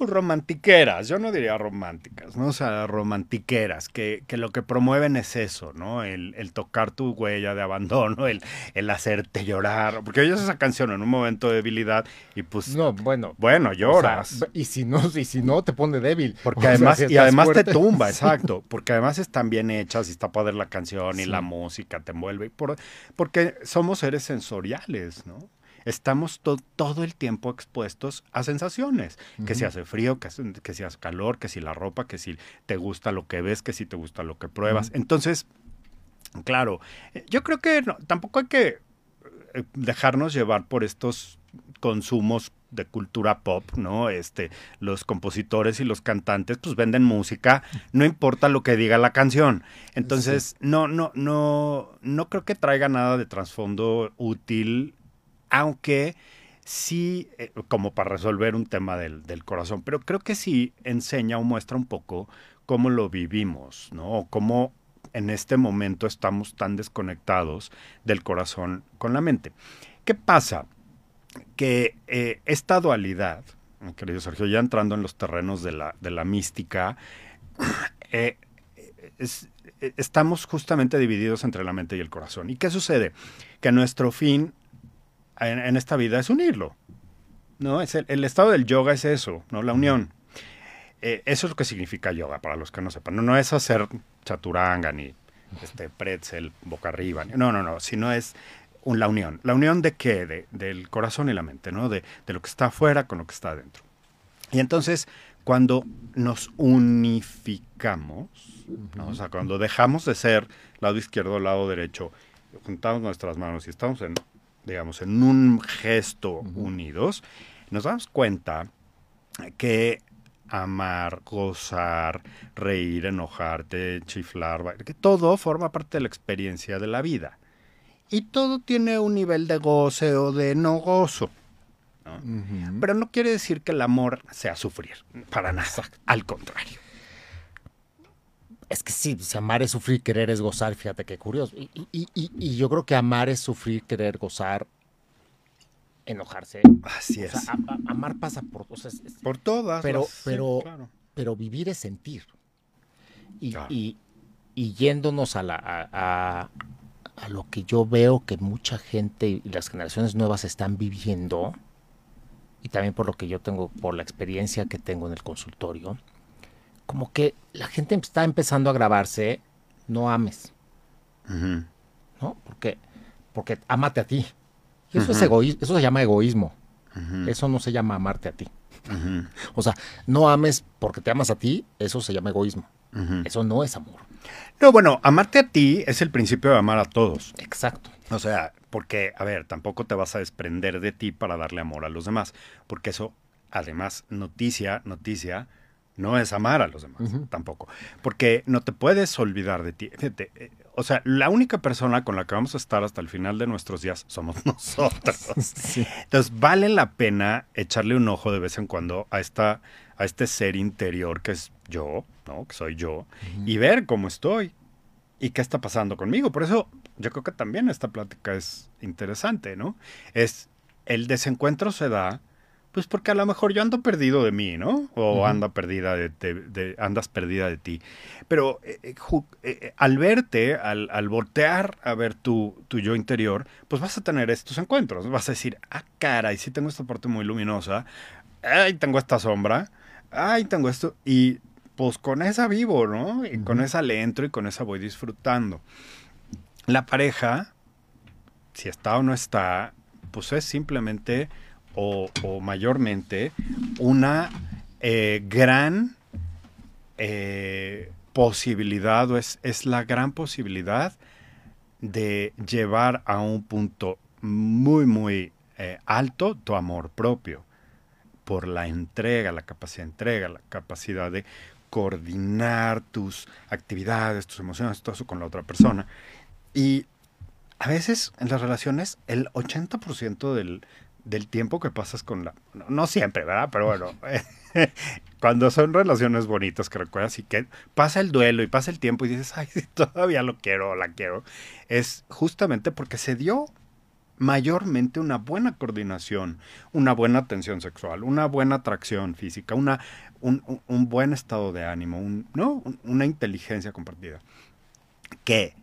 pues, romantiqueras, yo no diría románticas, ¿no? O sea, romantiqueras, que, que lo que promueven es eso, ¿no? El, el tocar tu huella de abandono, el, el, hacerte llorar, porque oyes esa canción en un momento de debilidad y pues... No, bueno. Bueno, lloras. y, si no, y si no, te pone débil. Porque además, y además te tumba, exacto, porque además están bien hechas y está padre la canción y la música te envuelve, por, porque somos seres sensoriales, ¿no? Estamos todo el tiempo expuestos a sensaciones, que si hace frío, que, que, si hace calor, que si la ropa, que si te gusta lo que ves, que si te gusta lo que pruebas. Entonces, claro, yo creo que tampoco hay que eh, dejarnos llevar por estos consumos de cultura pop, ¿no? Este, los compositores y los cantantes pues venden música, no importa lo que diga la canción. Entonces, no no no no creo que traiga nada de trasfondo útil aunque sí, eh, como para resolver un tema del, corazón, pero creo que sí enseña o muestra un poco cómo lo vivimos, ¿no? O cómo en este momento estamos tan desconectados del corazón con la mente. ¿Qué pasa? Que eh, esta dualidad, querido Sergio, ya entrando en los terrenos de la, de la mística, eh, estamos justamente divididos entre la mente y el corazón. ¿Y qué sucede? Que nuestro fin en, esta vida es unirlo. ¿no? Es el, estado del yoga es eso, ¿no? La unión. Eh, eso es lo que significa yoga, para los que no sepan. No, no es hacer chaturanga ni este pretzel boca arriba. No, no, no. Sino es la unión. ¿La unión de qué? De, del corazón y la mente, ¿no? De, de, lo que está afuera con lo que está adentro. Y entonces, cuando nos unificamos, ¿no? o sea, cuando dejamos de ser lado izquierdo, lado derecho, juntamos nuestras manos y estamos en digamos, en un gesto unidos, nos damos cuenta que amar, gozar, reír, enojarte, chiflar, que todo forma parte de la experiencia de la vida. Y todo tiene un nivel de goce o de no gozo. Pero no quiere decir que el amor sea sufrir, para nada. Al contrario. Es que sí, si amar es sufrir, querer es gozar, fíjate qué curioso. Y, yo creo que amar es sufrir, querer gozar, enojarse. Así es. amar pasa por, por todas. Pero, pero, pero vivir es sentir. Y, yéndonos a, la, a, a, lo que yo veo que mucha gente y las generaciones nuevas están viviendo, y también por lo que yo tengo, por la experiencia que tengo en el consultorio, como que la gente está empezando a grabarse, no ames. ¿No? Porque, porque amate a ti. Y eso es egoísmo, eso se llama egoísmo. Eso no se llama amarte a ti. O sea, no ames porque te amas a ti, eso se llama egoísmo. Eso no es amor. No, bueno, amarte a ti es el principio de amar a todos. Exacto. O sea, porque, a ver, tampoco te vas a desprender de ti para darle amor a los demás, porque eso, además, noticia, noticia, no es amar a los demás tampoco. Porque no te puedes olvidar de ti. Eh, o sea, la única persona con la que vamos a estar hasta el final de nuestros días somos nosotros. Entonces, vale la pena echarle un ojo de vez en cuando a, esta, a este ser interior que es yo, ¿no? Que soy yo, y ver cómo estoy y qué está pasando conmigo. Por eso yo creo que también esta plática es interesante, ¿no? Es el desencuentro se da pues porque a lo mejor yo ando perdido de mí, ¿no? O anda perdida de, andas perdida de ti. Pero eh, eh, eh, al verte, al, al, voltear a ver tu, tu, yo interior, pues vas a tener estos encuentros. Vas a decir, ah, caray, sí tengo esta parte muy luminosa. Ay, tengo esta sombra. Ay, tengo esto. Y pues con esa vivo, ¿no? Y con esa le entro y con esa voy disfrutando. La pareja, si está o no está, pues es simplemente o, mayormente una eh, gran eh, posibilidad, o es, es la gran posibilidad de llevar a un punto muy, muy eh, alto tu amor propio por la entrega, la capacidad de entrega, la capacidad de coordinar tus actividades, tus emociones, todo eso con la otra persona. Y a veces en las relaciones el 80% del, del tiempo que pasas con la... No, siempre, ¿verdad? Pero bueno, cuando son relaciones bonitas que recuerdas y que pasa el duelo y pasa el tiempo y dices, ay, todavía lo quiero o la quiero, es justamente porque se dio mayormente una buena coordinación, una buena atención sexual, una buena atracción física, una, un, buen estado de ánimo, un, ¿no? una inteligencia compartida. Que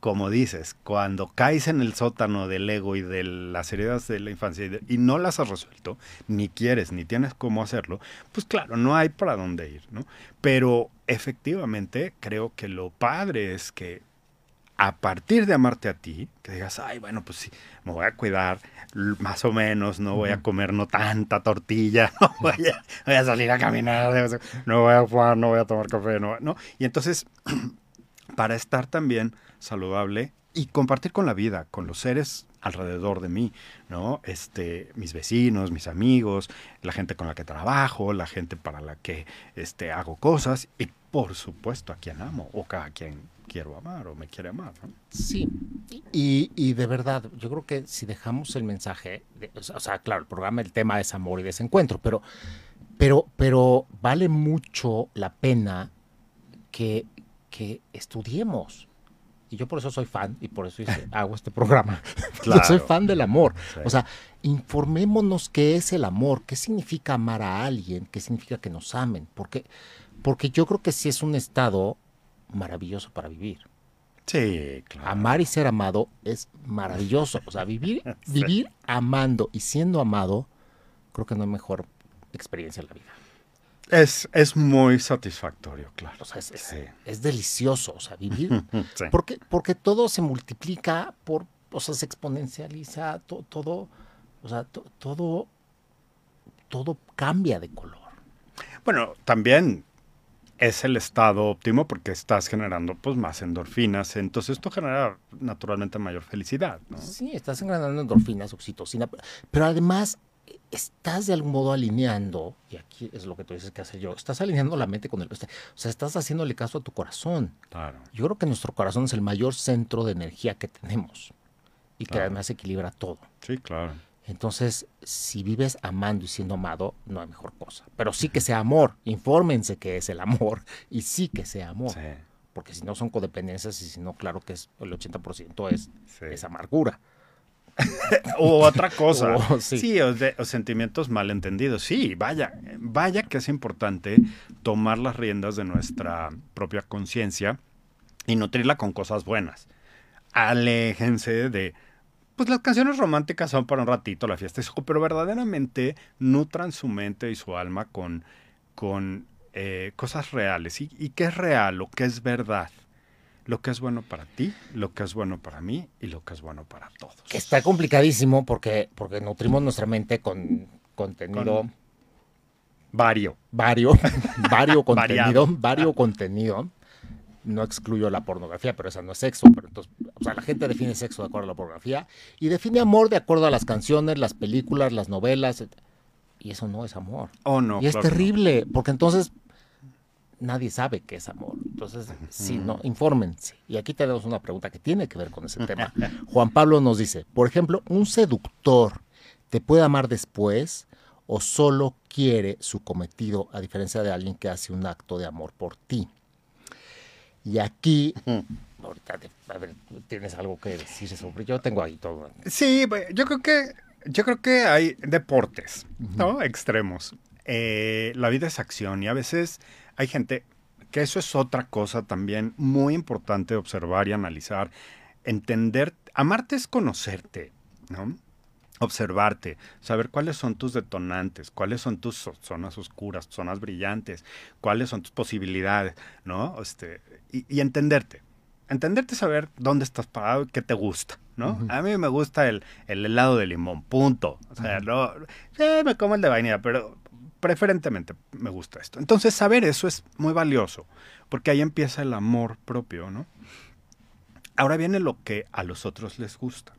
como dices, cuando caes en el sótano del ego y de las heridas de la infancia y, no las has resuelto, ni quieres, ni tienes cómo hacerlo, pues claro, no hay para dónde ir, ¿no? Pero efectivamente creo que lo padre es que a partir de amarte a ti, que digas, ay, bueno, pues sí, me voy a cuidar más o menos, no voy a comer no tanta tortilla, no voy a, voy a salir a caminar, no voy a fumar, no voy a tomar café, no, no. Y entonces, para estar también saludable y compartir con la vida, con los seres alrededor de mí, ¿no? Este, mis vecinos, mis amigos, la gente con la que trabajo, la gente para la que este, hago cosas y por supuesto a quien amo o a quien quiero amar o me quiere amar, ¿no? Sí, y, y de verdad, yo creo que si dejamos el mensaje, o sea, claro, el programa, el tema es amor y desencuentro, pero, pero, pero vale mucho la pena que, que estudiemos, y yo por eso soy fan y por eso hago este programa. Yo soy fan del amor. O sea, informémonos qué es el amor, qué significa amar a alguien, qué significa que nos amen. Porque, porque yo creo que sí es un estado maravilloso para vivir. Sí, claro. Amar y ser amado es maravilloso. O sea, vivir, vivir amando y siendo amado, creo que no hay mejor experiencia en la vida. Es, es muy satisfactorio, claro. O sea, es, delicioso, o sea, vivir. porque, porque todo se multiplica por, o sea, se exponencializa, todo, o sea, todo, todo cambia de color. Bueno, también es el estado óptimo porque estás generando pues más endorfinas, entonces esto genera naturalmente mayor felicidad, ¿no? Sí, estás generando endorfinas, oxitocina, pero además estás de algún modo alineando, y aquí es lo que tú dices que hace yo, estás alineando la mente con el... O sea, estás haciéndole caso a tu corazón. Claro. Yo creo que nuestro corazón es el mayor centro de energía que tenemos y que además equilibra todo. Sí, claro. Entonces, si vives amando y siendo amado, no hay mejor cosa. Pero sí que sea amor. Infórmense que es el amor y sí que sea amor. Sí. Porque si no son codependencias y si no, claro que es el 80% es, es amargura. o otra cosa. sí, o, sentimientos malentendidos. Sí, vaya, vaya que es importante tomar las riendas de nuestra propia conciencia y nutrirla con cosas buenas. Aléjense de, pues las canciones románticas son para un ratito, la fiesta es, pero verdaderamente nutran su mente y su alma con, con eh, cosas reales. ¿Y, ¿Y qué es real o qué es verdad? Lo que es bueno para ti, lo que es bueno para mí y lo que es bueno para todos. Está complicadísimo porque, porque nutrimos nuestra mente con contenido. vario. Vario. vario contenido. vario contenido. No excluyo la pornografía, pero esa no es sexo. Pero entonces, o sea, la gente define sexo de acuerdo a la pornografía y define amor de acuerdo a las canciones, las películas, las novelas. Y eso no es amor. Oh, no. Y es terrible, porque entonces nadie sabe qué es amor. Entonces, sí, no, infórmense. Y aquí tenemos una pregunta que tiene que ver con ese tema. Juan Pablo nos dice, por ejemplo, ¿un seductor te puede amar después o solo quiere su cometido a diferencia de alguien que hace un acto de amor por ti? Y aquí, ahorita, a ver, tienes algo que decir sobre. Yo tengo ahí todo. Sí, yo creo que yo creo que hay deportes, ¿no? Extremos. Eh, la vida es acción y a veces hay gente que eso es otra cosa también muy importante observar y analizar, entender, amarte es conocerte, ¿no? Observarte, saber cuáles son tus detonantes, cuáles son tus zonas oscuras, zonas brillantes, cuáles son tus posibilidades, ¿no? Este, y, entenderte. Entenderte, saber dónde estás parado y qué te gusta, ¿no? A mí me gusta el, helado de limón, punto. O sea, no, me como el de vainilla, pero preferentemente me gusta esto. Entonces, saber eso es muy valioso, porque ahí empieza el amor propio, ¿no? Ahora viene lo que a los otros les gusta.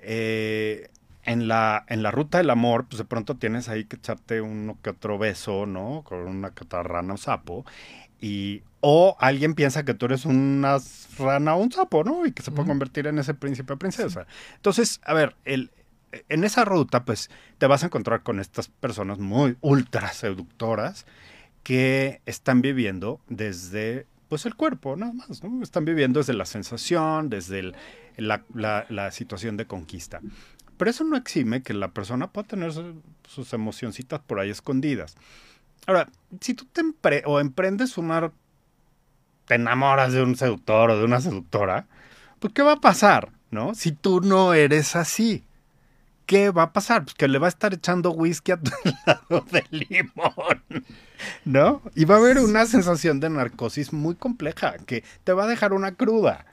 eh, en, la, en la ruta del amor, pues de pronto tienes ahí que echarte uno que otro beso, ¿no? Con una catarrana o sapo. Y, o alguien piensa que tú eres una rana o un sapo, ¿no? Y que se puede convertir en ese príncipe o princesa. Entonces, a ver, el, en esa ruta, pues te vas a encontrar con estas personas muy ultra seductoras que están viviendo desde pues el cuerpo, nada más. Están viviendo desde la sensación, desde la, situación de conquista. Pero eso no exime que la persona pueda tener sus emocioncitas por ahí escondidas. Ahora, si tú te o emprendes una... te enamoras de un seductor o de una seductora, pues ¿qué va a pasar, no? Si tú no eres así. ¿Qué va a pasar? Pues que le va a estar echando whisky a tu lado de limón, ¿no? Y va a haber una sensación de narcosis muy compleja que te va a dejar una cruda.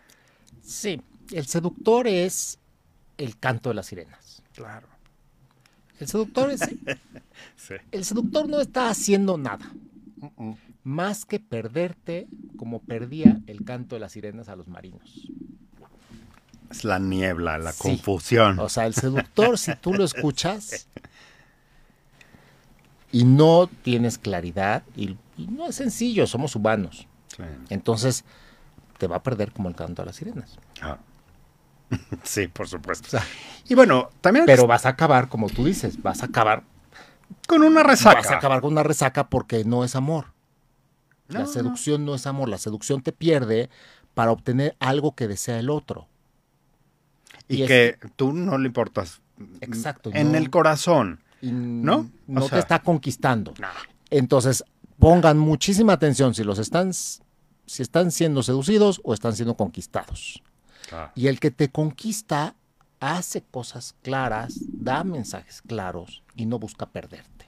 Sí, el seductor es el canto de las sirenas. Claro. El seductor es... sí. El seductor no está haciendo nada. Más que perderte como perdía el canto de las sirenas a los marinos. Es la niebla, la confusión. O sea, el seductor, si tú lo escuchas y no tienes claridad, y, no es sencillo, somos humanos. Entonces, te va a perder como el canto a las sirenas. Ah. Sí, por supuesto. y bueno, también... Pero vas a acabar, como tú dices, vas a acabar... Con una resaca. Vas a acabar con una resaca porque no es amor. la seducción no es amor. La seducción te pierde para obtener algo que desea el otro. Y, que tú no le importas. Exacto. En el corazón. ¿No? No te está conquistando. Entonces, pongan muchísima atención si los están, si están siendo seducidos o están siendo conquistados. Y el que te conquista hace cosas claras, da mensajes claros y no busca perderte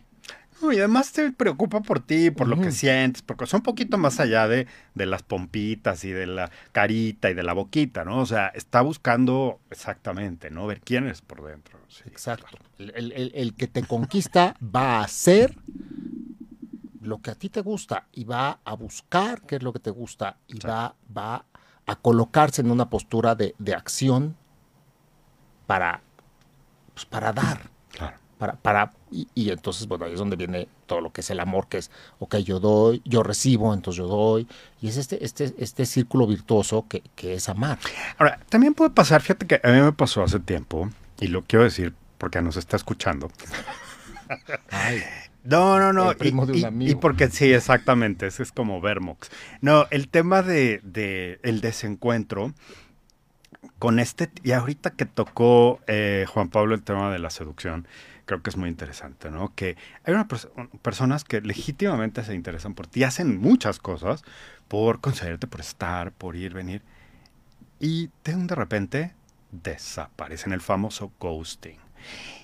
y además te preocupa por ti, por lo que sientes, porque es un poquito más allá de, de, las pompitas y de la carita y de la boquita, ¿no? O sea, está buscando exactamente, ¿no? Ver quién es por dentro. Exacto. El, que te conquista va a hacer lo que a ti te gusta y va a buscar qué es lo que te gusta y va, va a colocarse en una postura de, de acción para, pues, para dar. Claro para, para y, entonces, bueno, ahí es donde viene todo lo que es el amor, que es, ok, yo doy, yo recibo, entonces yo doy, y es este, este, este círculo virtuoso que, que es amar. Ahora, también puede pasar, fíjate que a mí me pasó hace tiempo, y lo quiero decir porque nos está escuchando. Ay. No, no, no. y, y, porque sí, exactamente. Ese es como Vermox. No, el tema de, de el desencuentro con este. Y ahorita que tocó eh, Juan Pablo el tema de la seducción, creo que es muy interesante, ¿no? Que hay una personas que legítimamente se interesan por ti, hacen muchas cosas por concederte, por estar, por ir, venir, y de, de repente desaparecen, el famoso ghosting.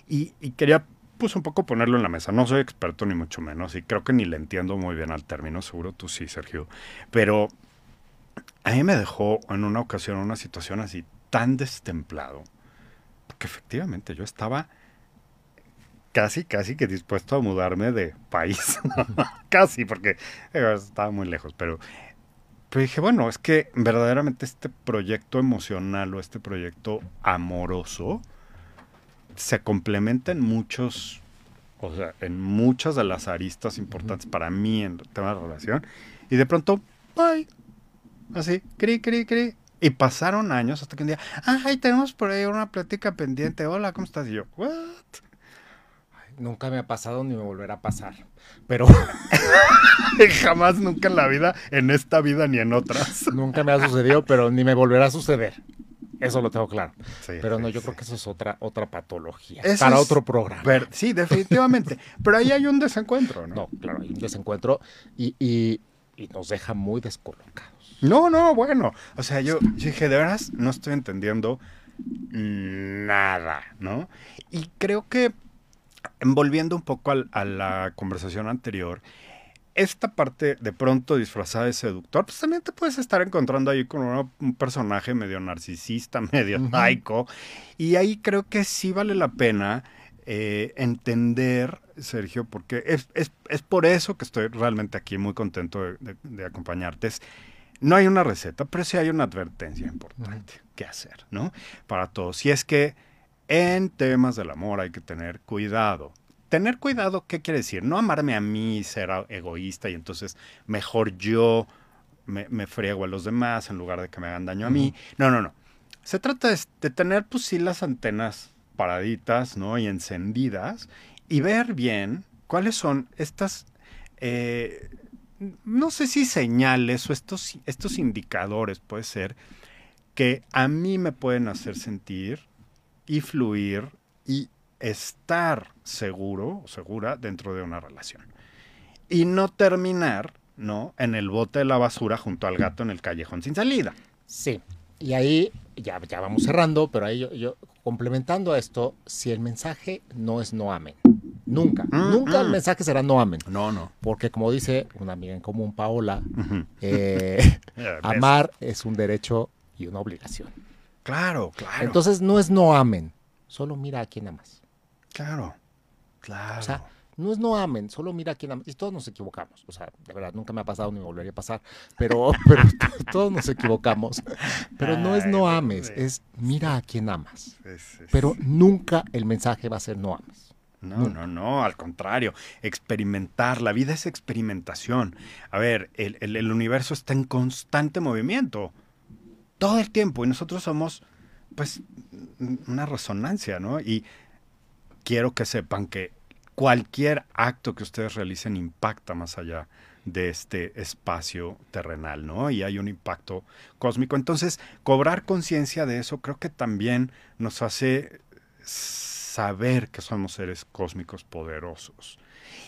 Y, quería pues un poco ponerlo en la mesa. No soy experto ni mucho menos y creo que ni le entiendo muy bien al término, seguro tú sí, Sergio. Pero a mí me dejó en una ocasión una situación así tan destemplado, porque efectivamente yo estaba casi, casi que dispuesto a mudarme de país. casi, porque estaba muy lejos, pero, pero dije, bueno, es que verdaderamente este proyecto emocional o este proyecto amoroso se complementa en muchos, o sea, en muchas de las aristas importantes para mí en el tema de relación. Y de pronto, bye. Así, cri, cri, cri. Y pasaron años hasta que un día, ay, tenemos por ahí una plática pendiente. Hola, ¿cómo estás? Y yo, ¿what? Nunca me ha pasado ni me volverá a pasar. Pero jamás, nunca en la vida, en esta vida ni en otras. nunca me ha sucedido, pero ni me volverá a suceder. Eso lo tengo claro. pero no, yo creo que eso es otra, otra patología. para otro programa. sí, definitivamente. pero ahí hay un desencuentro, ¿no? No, claro, hay un desencuentro y, y, nos deja muy descolocados. No, no, bueno. O sea, yo, yo dije, de veras, no estoy entendiendo nada, ¿no? Y creo que envolviendo un poco a la conversación anterior, esta parte de pronto disfrazada de seductor, pues también te puedes estar encontrando ahí con un personaje medio narcisista, medio uh Y ahí creo que sí vale la pena eh, entender, Sergio, porque es, por eso que estoy realmente aquí muy contento de, acompañarte. no hay una receta, pero sí hay una advertencia importante que hacer, ¿no? Para todos. Si es que en temas del amor hay que tener cuidado. Tener cuidado, ¿qué quiere decir? No amarme a mí, ser egoísta y entonces mejor yo me, me friego a los demás en lugar de que me hagan daño a mí. No, no, no. Se trata de, tener, pues sí, las antenas paraditas, ¿no? Y encendidas y ver bien cuáles son estas, eh, no sé si señales o estos, estos indicadores, puede ser, que a mí me pueden hacer sentir y fluir y estar seguro o segura dentro de una relación. Y no terminar, ¿no? En el bote de la basura junto al gato en el callejón sin salida. Sí. Y ahí ya, ya vamos cerrando, pero ahí yo, complementando a esto, si el mensaje no es no amen, nunca, mm, nunca el mm. mensaje será no amen. No, no. Porque como dice una amiga en común, Paola, eh, amar es un derecho y una obligación. Claro, claro. Entonces no es no amen, solo mira a quién amas. Claro, claro. O sea, no es no amen, solo mira a quién amas. Y todos nos equivocamos. O sea, de verdad, nunca me ha pasado ni me volvería a pasar. Pero, pero todos nos equivocamos. Pero no es no ames, es mira a quién amas. Pero nunca el mensaje va a ser no ames. No, no, no, al contrario, experimentar, la vida es experimentación. A ver, el, el, universo está en constante movimiento, todo el tiempo, y nosotros somos, pues, una resonancia, ¿no? Y quiero que sepan que cualquier acto que ustedes realicen impacta más allá de este espacio terrenal, ¿no? Y hay un impacto cósmico. Entonces, cobrar conciencia de eso creo que también nos hace saber que somos seres cósmicos poderosos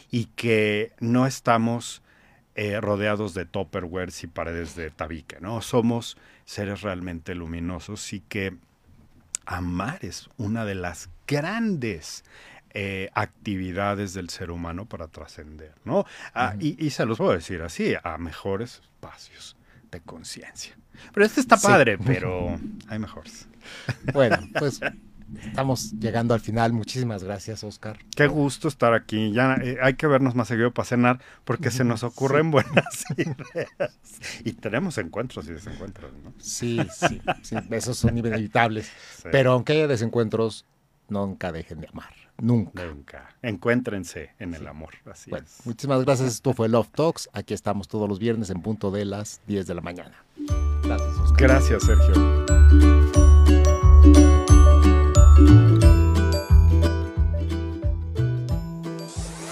y que no estamos eh, rodeados de topperwares y paredes de tabique, ¿no? Somos seres realmente luminosos y que amar es una de las grandes eh, actividades del ser humano para trascender, ¿no? Ah, y, se los voy a decir así, a mejores espacios de conciencia. Pero este está padre, pero hay mejores. Bueno, pues estamos llegando al final. Muchísimas gracias, Oscar. Qué gusto estar aquí. Ya eh, hay que vernos más seguido para cenar porque se nos ocurren buenas ideas. Y tenemos encuentros y desencuentros, ¿no? Sí, sí, esos son inevitables. Pero aunque haya desencuentros, nunca dejen de amar. Nunca. Nunca. Encuéntrense en el amor. Así es. Muchísimas gracias. Esto fue Love Talks. Aquí estamos todos los viernes en punto de las 10 de la mañana. Gracias, Oscar. Gracias, Sergio.